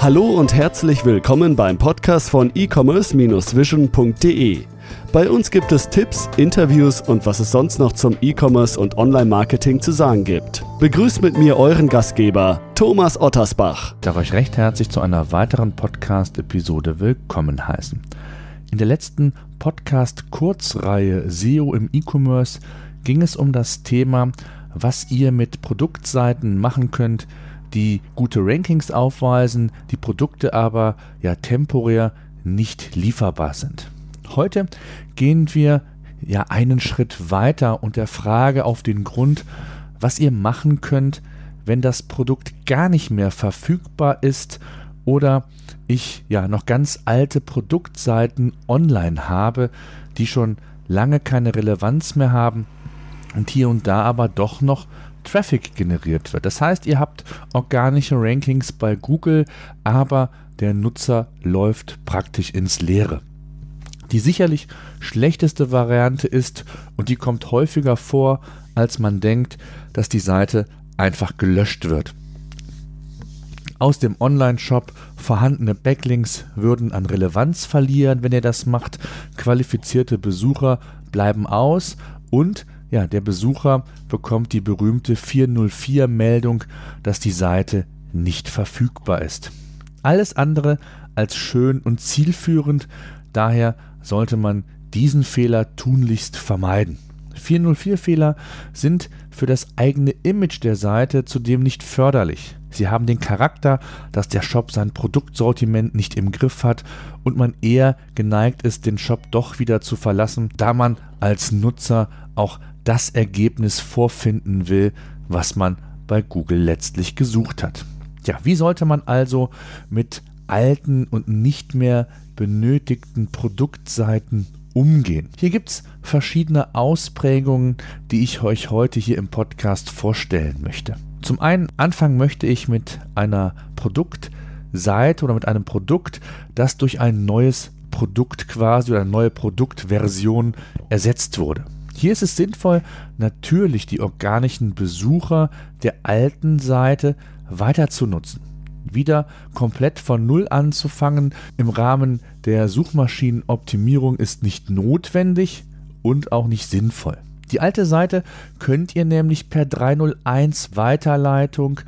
Hallo und herzlich willkommen beim Podcast von e-commerce-vision.de. Bei uns gibt es Tipps, Interviews und was es sonst noch zum E-Commerce und Online-Marketing zu sagen gibt. Begrüßt mit mir euren Gastgeber, Thomas Ottersbach. Ich darf euch recht herzlich zu einer weiteren Podcast-Episode willkommen heißen. In der letzten Podcast-Kurzreihe SEO im E-Commerce ging es um das Thema, was ihr mit Produktseiten machen könnt, die gute Rankings aufweisen, die Produkte aber ja temporär nicht lieferbar sind. Heute gehen wir ja einen Schritt weiter und der Frage auf den Grund, was ihr machen könnt, wenn das Produkt gar nicht mehr verfügbar ist oder ich ja noch ganz alte Produktseiten online habe, die schon lange keine Relevanz mehr haben und hier und da aber doch noch Traffic generiert wird. Das heißt, ihr habt organische Rankings bei Google, aber der Nutzer läuft praktisch ins Leere. Die sicherlich schlechteste Variante ist, und die kommt häufiger vor, als man denkt, dass die Seite einfach gelöscht wird. Aus dem Online-Shop vorhandene Backlinks würden an Relevanz verlieren, wenn ihr das macht. Qualifizierte Besucher bleiben aus und ja, der Besucher bekommt die berühmte 404-Meldung, dass die Seite nicht verfügbar ist. Alles andere als schön und zielführend, daher sollte man diesen Fehler tunlichst vermeiden. 404-Fehler sind für das eigene Image der Seite zudem nicht förderlich. Sie haben den Charakter, dass der Shop sein Produktsortiment nicht im Griff hat und man eher geneigt ist, den Shop doch wieder zu verlassen, da man als Nutzer auch das Ergebnis vorfinden will, was man bei Google letztlich gesucht hat. Ja, wie sollte man also mit alten und nicht mehr benötigten Produktseiten umgehen? Hier gibt es verschiedene Ausprägungen, die ich euch heute hier im Podcast vorstellen möchte. Zum einen anfangen möchte ich mit einer Produktseite oder mit einem Produkt, das durch ein neues Produkt quasi oder eine neue Produktversion ersetzt wurde. Hier ist es sinnvoll, natürlich die organischen Besucher der alten Seite weiter zu nutzen. Wieder komplett von Null anzufangen im Rahmen der Suchmaschinenoptimierung ist nicht notwendig und auch nicht sinnvoll. Die alte Seite könnt ihr nämlich per 301 Weiterleitung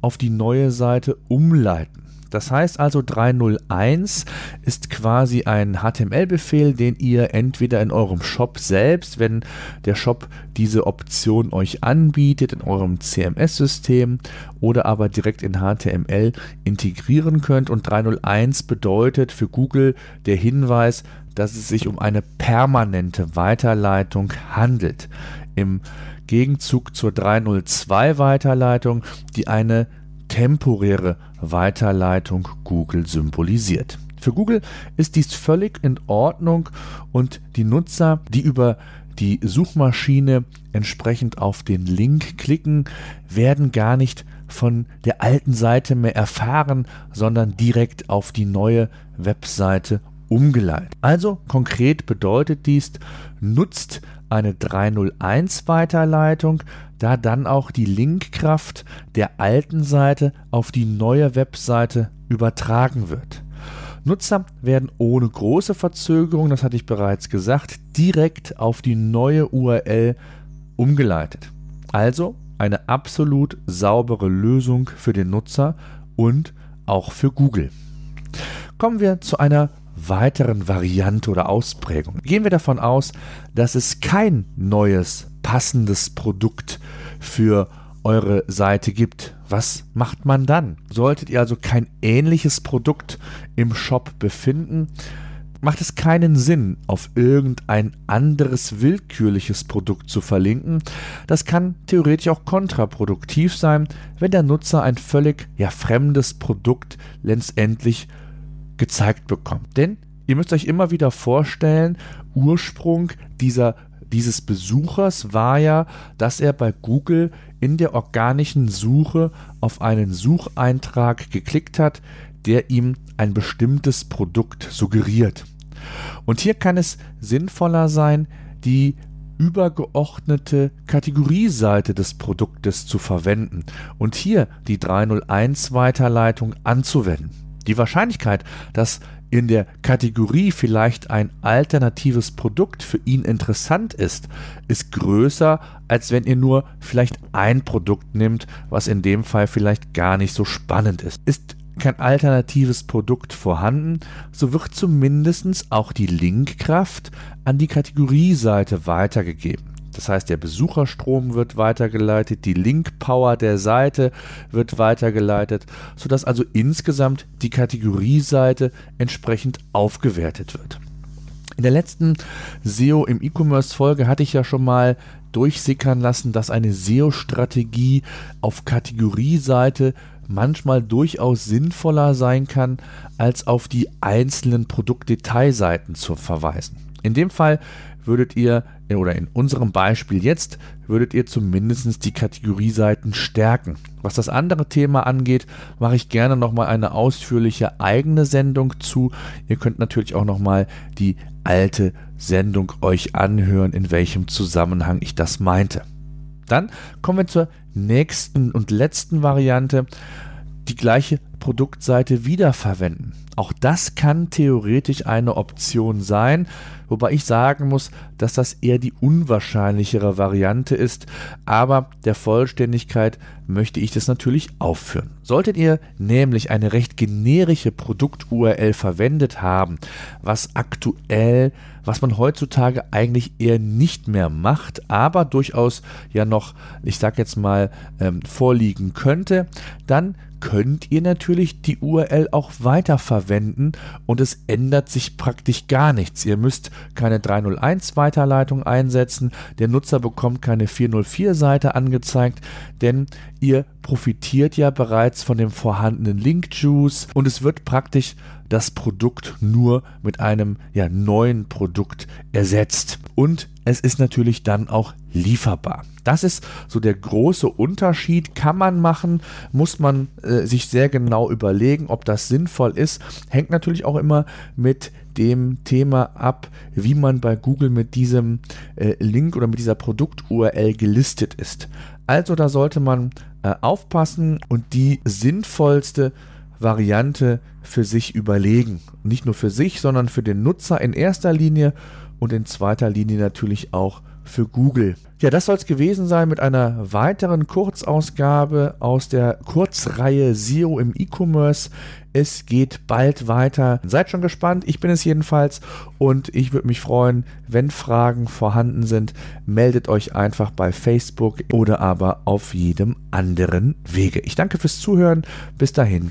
auf die neue Seite umleiten. Das heißt also 301 ist quasi ein HTML-Befehl, den ihr entweder in eurem Shop selbst, wenn der Shop diese Option euch anbietet, in eurem CMS-System oder aber direkt in HTML integrieren könnt. Und 301 bedeutet für Google der Hinweis, dass es sich um eine permanente Weiterleitung handelt. Im Gegenzug zur 302 Weiterleitung, die eine temporäre Weiterleitung Google symbolisiert. Für Google ist dies völlig in Ordnung und die Nutzer, die über die Suchmaschine entsprechend auf den Link klicken, werden gar nicht von der alten Seite mehr erfahren, sondern direkt auf die neue Webseite umgeleitet. Also konkret bedeutet dies, nutzt eine 301 Weiterleitung, da dann auch die Linkkraft der alten Seite auf die neue Webseite übertragen wird. Nutzer werden ohne große Verzögerung, das hatte ich bereits gesagt, direkt auf die neue URL umgeleitet. Also eine absolut saubere Lösung für den Nutzer und auch für Google. Kommen wir zu einer weiteren Variante oder Ausprägung. Gehen wir davon aus, dass es kein neues passendes Produkt für eure Seite gibt. Was macht man dann? Solltet ihr also kein ähnliches Produkt im Shop befinden, macht es keinen Sinn, auf irgendein anderes willkürliches Produkt zu verlinken. Das kann theoretisch auch kontraproduktiv sein, wenn der Nutzer ein völlig ja, fremdes Produkt letztendlich gezeigt bekommt. Denn ihr müsst euch immer wieder vorstellen, Ursprung dieser dieses Besuchers war ja, dass er bei Google in der organischen Suche auf einen Sucheintrag geklickt hat, der ihm ein bestimmtes Produkt suggeriert. Und hier kann es sinnvoller sein, die übergeordnete Kategorieseite des Produktes zu verwenden und hier die 301 Weiterleitung anzuwenden. Die Wahrscheinlichkeit, dass in der Kategorie vielleicht ein alternatives Produkt für ihn interessant ist, ist größer, als wenn ihr nur vielleicht ein Produkt nimmt, was in dem Fall vielleicht gar nicht so spannend ist. Ist kein alternatives Produkt vorhanden, so wird zumindest auch die Linkkraft an die Kategorieseite weitergegeben. Das heißt, der Besucherstrom wird weitergeleitet, die Link-Power der Seite wird weitergeleitet, sodass also insgesamt die Kategorieseite entsprechend aufgewertet wird. In der letzten SEO im E-Commerce-Folge hatte ich ja schon mal durchsickern lassen, dass eine SEO-Strategie auf Kategorieseite manchmal durchaus sinnvoller sein kann, als auf die einzelnen Produktdetailseiten zu verweisen. In dem Fall würdet ihr, oder in unserem Beispiel jetzt, würdet ihr zumindest die Kategorieseiten stärken. Was das andere Thema angeht, mache ich gerne nochmal eine ausführliche eigene Sendung zu. Ihr könnt natürlich auch nochmal die alte Sendung euch anhören, in welchem Zusammenhang ich das meinte. Dann kommen wir zur nächsten und letzten Variante. Die gleiche Produktseite wiederverwenden. Auch das kann theoretisch eine Option sein, wobei ich sagen muss, dass das eher die unwahrscheinlichere Variante ist, aber der Vollständigkeit möchte ich das natürlich aufführen. Solltet ihr nämlich eine recht generische Produkt-URL verwendet haben, was aktuell, was man heutzutage eigentlich eher nicht mehr macht, aber durchaus ja noch, ich sag jetzt mal, ähm, vorliegen könnte, dann könnt ihr natürlich die URL auch weiterverwenden und es ändert sich praktisch gar nichts. Ihr müsst keine 301 Weiterleitung einsetzen, der Nutzer bekommt keine 404 Seite angezeigt, denn ihr profitiert ja bereits von dem vorhandenen Link Juice und es wird praktisch das Produkt nur mit einem ja, neuen Produkt ersetzt. Und es ist natürlich dann auch lieferbar. Das ist so der große Unterschied. Kann man machen, muss man äh, sich sehr genau überlegen, ob das sinnvoll ist. Hängt natürlich auch immer mit dem Thema ab, wie man bei Google mit diesem äh, Link oder mit dieser Produkt-URL gelistet ist. Also da sollte man äh, aufpassen und die sinnvollste Variante für sich überlegen. Nicht nur für sich, sondern für den Nutzer in erster Linie und in zweiter Linie natürlich auch für Google. Ja, das soll es gewesen sein mit einer weiteren Kurzausgabe aus der Kurzreihe SEO im E-Commerce. Es geht bald weiter. Seid schon gespannt, ich bin es jedenfalls und ich würde mich freuen, wenn Fragen vorhanden sind, meldet euch einfach bei Facebook oder aber auf jedem anderen Wege. Ich danke fürs Zuhören. Bis dahin.